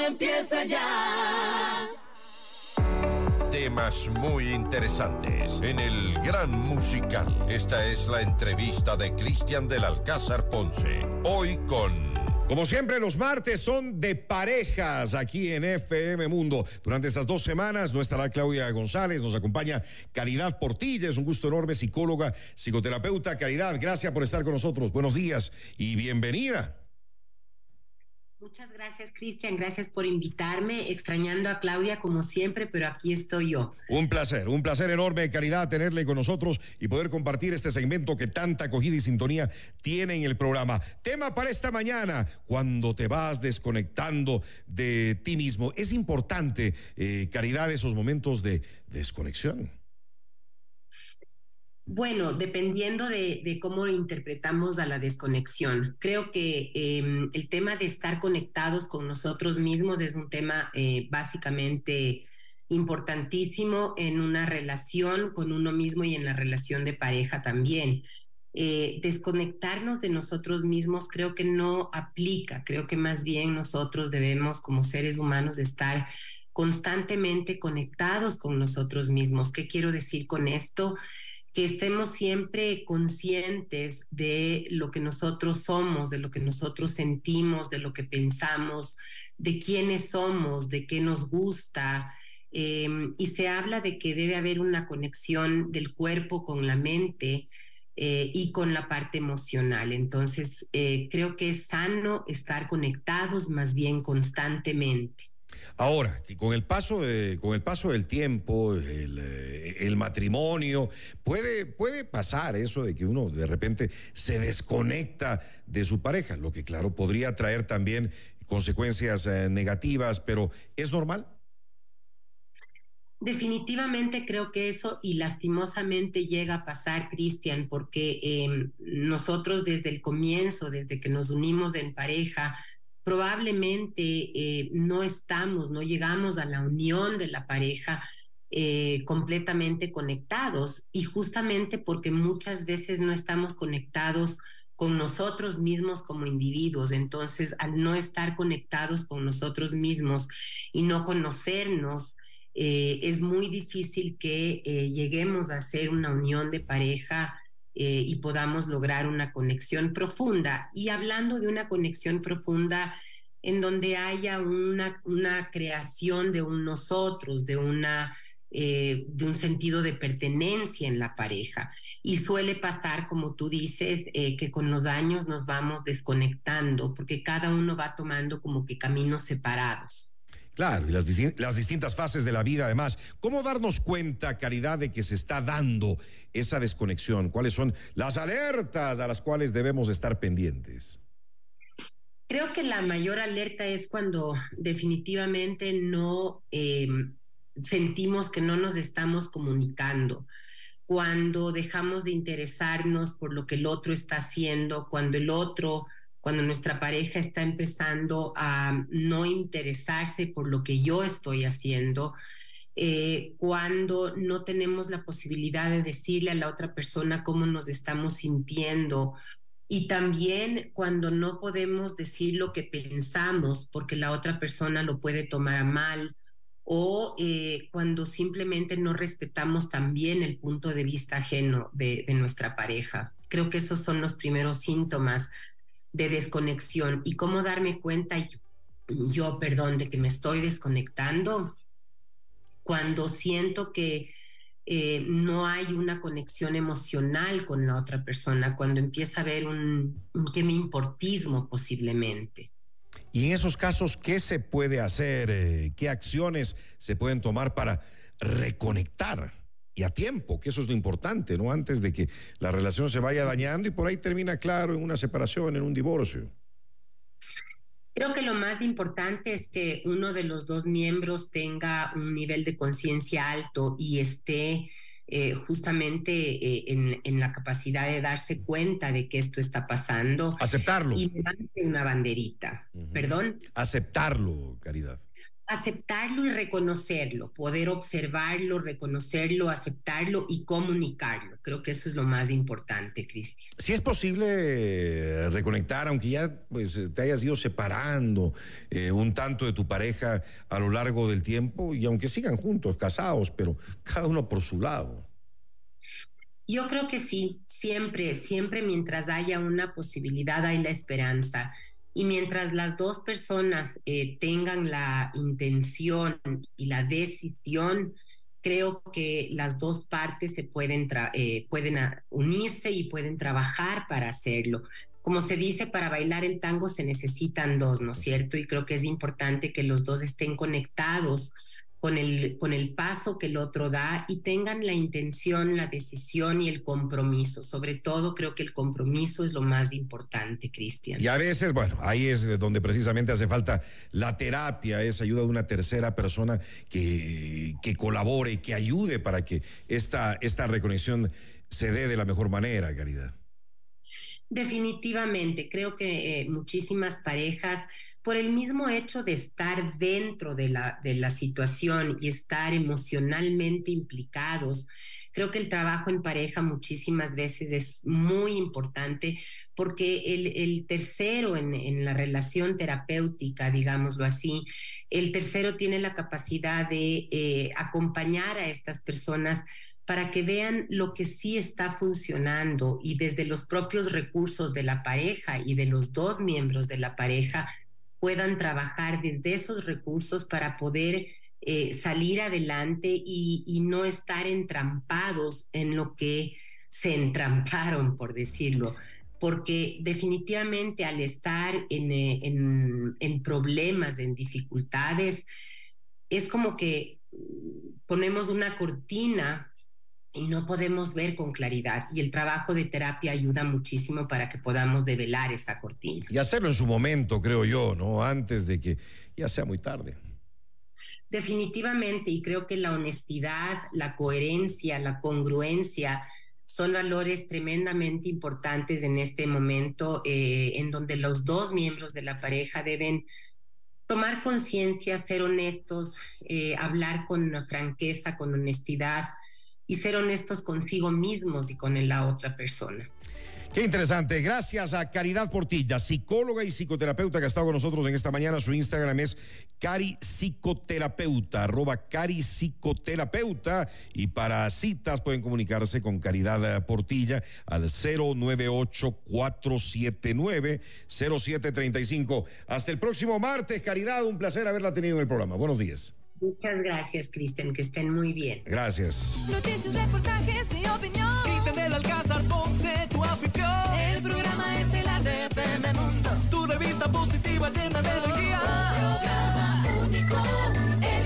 empieza ya. Temas muy interesantes en el Gran Musical. Esta es la entrevista de Cristian del Alcázar Ponce. Hoy con como siempre, los martes son de parejas aquí en FM Mundo. Durante estas dos semanas no estará Claudia González, nos acompaña Caridad Portilla, es un gusto enorme, psicóloga, psicoterapeuta. Caridad, gracias por estar con nosotros. Buenos días y bienvenida. Muchas gracias, Cristian. Gracias por invitarme. Extrañando a Claudia como siempre, pero aquí estoy yo. Un placer, un placer enorme, Caridad, tenerle con nosotros y poder compartir este segmento que tanta acogida y sintonía tiene en el programa. Tema para esta mañana, cuando te vas desconectando de ti mismo. Es importante, eh, Caridad, esos momentos de desconexión. Bueno, dependiendo de, cómo interpretamos a la desconexión. Creo que em, el tema de estar conectados con nosotros mismos es un tema eh, básicamente importantísimo en una relación con uno mismo y en la relación de pareja también. Eh, desconectarnos de nosotros mismos creo que no aplica, creo que más bien nosotros debemos como seres humanos estar constantemente conectados con nosotros mismos. ¿Qué quiero decir con esto? Que estemos siempre conscientes de lo que nosotros somos, de lo que nosotros sentimos, de lo que pensamos, de quiénes somos, de qué nos gusta. Em, y se habla de que debe haber una conexión del cuerpo con la mente eh, y con la parte emocional. Entonces, eh, creo que es sano estar conectados más bien constantemente. Ahora, con el paso, con el paso del tiempo, el, eh, matrimonio, puede, puede pasar eso de que uno de repente se desconecta de su pareja, lo que claro podría traer también consecuencias eh, negativas, pero ¿es normal? Definitivamente creo que eso y lastimosamente llega a pasar, Cristian, porque em, nosotros desde el comienzo, desde que nos unimos en pareja, probablemente eh, no estamos, no llegamos a la unión de la pareja eh, completamente conectados y justamente porque muchas veces no estamos conectados con nosotros mismos como individuos. Entonces, al no estar conectados con nosotros mismos y no conocernos, eh, es muy difícil que lleguemos a hacer una unión de pareja eh, y podamos lograr una conexión profunda. Y hablando de una conexión profunda en donde haya una, una creación de un nosotros, de, una, eh, de un sentido de pertenencia en la pareja. Y suele pasar, como tú dices, eh, que con los años nos vamos desconectando porque cada uno va tomando como que caminos separados. Claro, y las, las, distintas fases de la vida además. ¿Cómo darnos cuenta, Caridad, de que se está dando esa desconexión? ¿Cuáles son las alertas a las cuales debemos estar pendientes? Creo que la mayor alerta es cuando definitivamente no eh, sentimos que no nos estamos comunicando, cuando dejamos de interesarnos por lo que el otro está haciendo, cuando el otro cuando nuestra pareja está empezando a no interesarse por lo que yo estoy haciendo, eh, cuando no tenemos la posibilidad de decirle a la otra persona cómo nos estamos sintiendo y también cuando no podemos decir lo que pensamos porque la otra persona lo puede tomar a mal o eh, cuando simplemente no respetamos también el punto de vista ajeno de, de nuestra pareja. Creo que esos son los primeros síntomas de desconexión y cómo darme cuenta yo, perdón, de que me estoy desconectando cuando siento que eh, no hay una conexión emocional con la otra persona, cuando empieza a haber un, que me importismo posiblemente. Y en esos casos, ¿qué se puede hacer? Eh, ¿Qué acciones se pueden tomar para reconectar? Y a tiempo, que eso es lo importante, ¿no? Antes de que la relación se vaya dañando y por ahí termina claro en una separación, en un divorcio. Creo que lo más importante es que uno de los dos miembros tenga un nivel de conciencia alto y esté eh, justamente eh, en, en, la capacidad de darse cuenta de que esto está pasando. Aceptarlo. Y levante una banderita. ¿Perdón? Aceptarlo, Caridad aceptarlo y reconocerlo, poder observarlo, reconocerlo, aceptarlo y comunicarlo. Creo que eso es lo más importante, Cristian. Si es posible eh, reconectar, aunque ya pues, te hayas ido separando eh, un tanto de tu pareja a lo largo del tiempo y aunque sigan juntos, casados, pero cada uno por su lado. Yo creo que sí, siempre, siempre mientras haya una posibilidad hay la esperanza. Y mientras las dos personas eh, tengan la intención y la decisión, creo que las dos partes se pueden, eh, pueden unirse y pueden trabajar para hacerlo. Como se dice, para bailar el tango se necesitan dos, ¿no es cierto? Y creo que es importante que los dos estén conectados con el, con el paso que el otro da y tengan la intención, la decisión y el compromiso. Sobre todo creo que el compromiso es lo más importante, Cristian. Y a veces, bueno, ahí es donde precisamente hace falta la terapia, esa ayuda de una tercera persona que, que colabore, que ayude para que esta, esta reconexión se dé de la mejor manera, Caridad. Definitivamente, creo que eh, muchísimas parejas por el mismo hecho de estar dentro de la, de la situación y estar emocionalmente implicados, creo que el trabajo en pareja muchísimas veces es muy importante porque el, tercero en, la relación terapéutica, digámoslo así, el tercero tiene la capacidad de eh, acompañar a estas personas para que vean lo que sí está funcionando y desde los propios recursos de la pareja y de los dos miembros de la pareja puedan trabajar desde esos recursos para poder eh, salir adelante y, no estar entrampados en lo que se entramparon, por decirlo. Porque definitivamente al estar en, eh, problemas, en dificultades, es como que ponemos una cortina y no podemos ver con claridad. Y el trabajo de terapia ayuda muchísimo para que podamos develar esa cortina. Y hacerlo en su momento, creo yo, ¿no? Antes de que ya sea muy tarde. Definitivamente, y creo que la honestidad, la coherencia, la congruencia son valores tremendamente importantes en este momento, eh, en donde los dos miembros de la pareja deben tomar conciencia, ser honestos, eh, hablar con franqueza, con honestidad, y ser honestos consigo mismos y con la otra persona. Qué interesante. Gracias a Caridad Portilla, psicóloga y psicoterapeuta que ha estado con nosotros en esta mañana. Su Instagram es Cari Psicoterapeuta, arroba Cari Psicoterapeuta. Y para citas pueden comunicarse con Caridad Portilla al 098-479-0735. Hasta el próximo martes, Caridad. Un placer haberla tenido en el programa. Buenos días. Muchas gracias, Cristian, que estén muy bien. Gracias. Noticias, reportajes y opinión. Cristian del Alcázar Ponce, tu afición. El programa estelar de FM Mundo. Tu revista positiva llena de energía.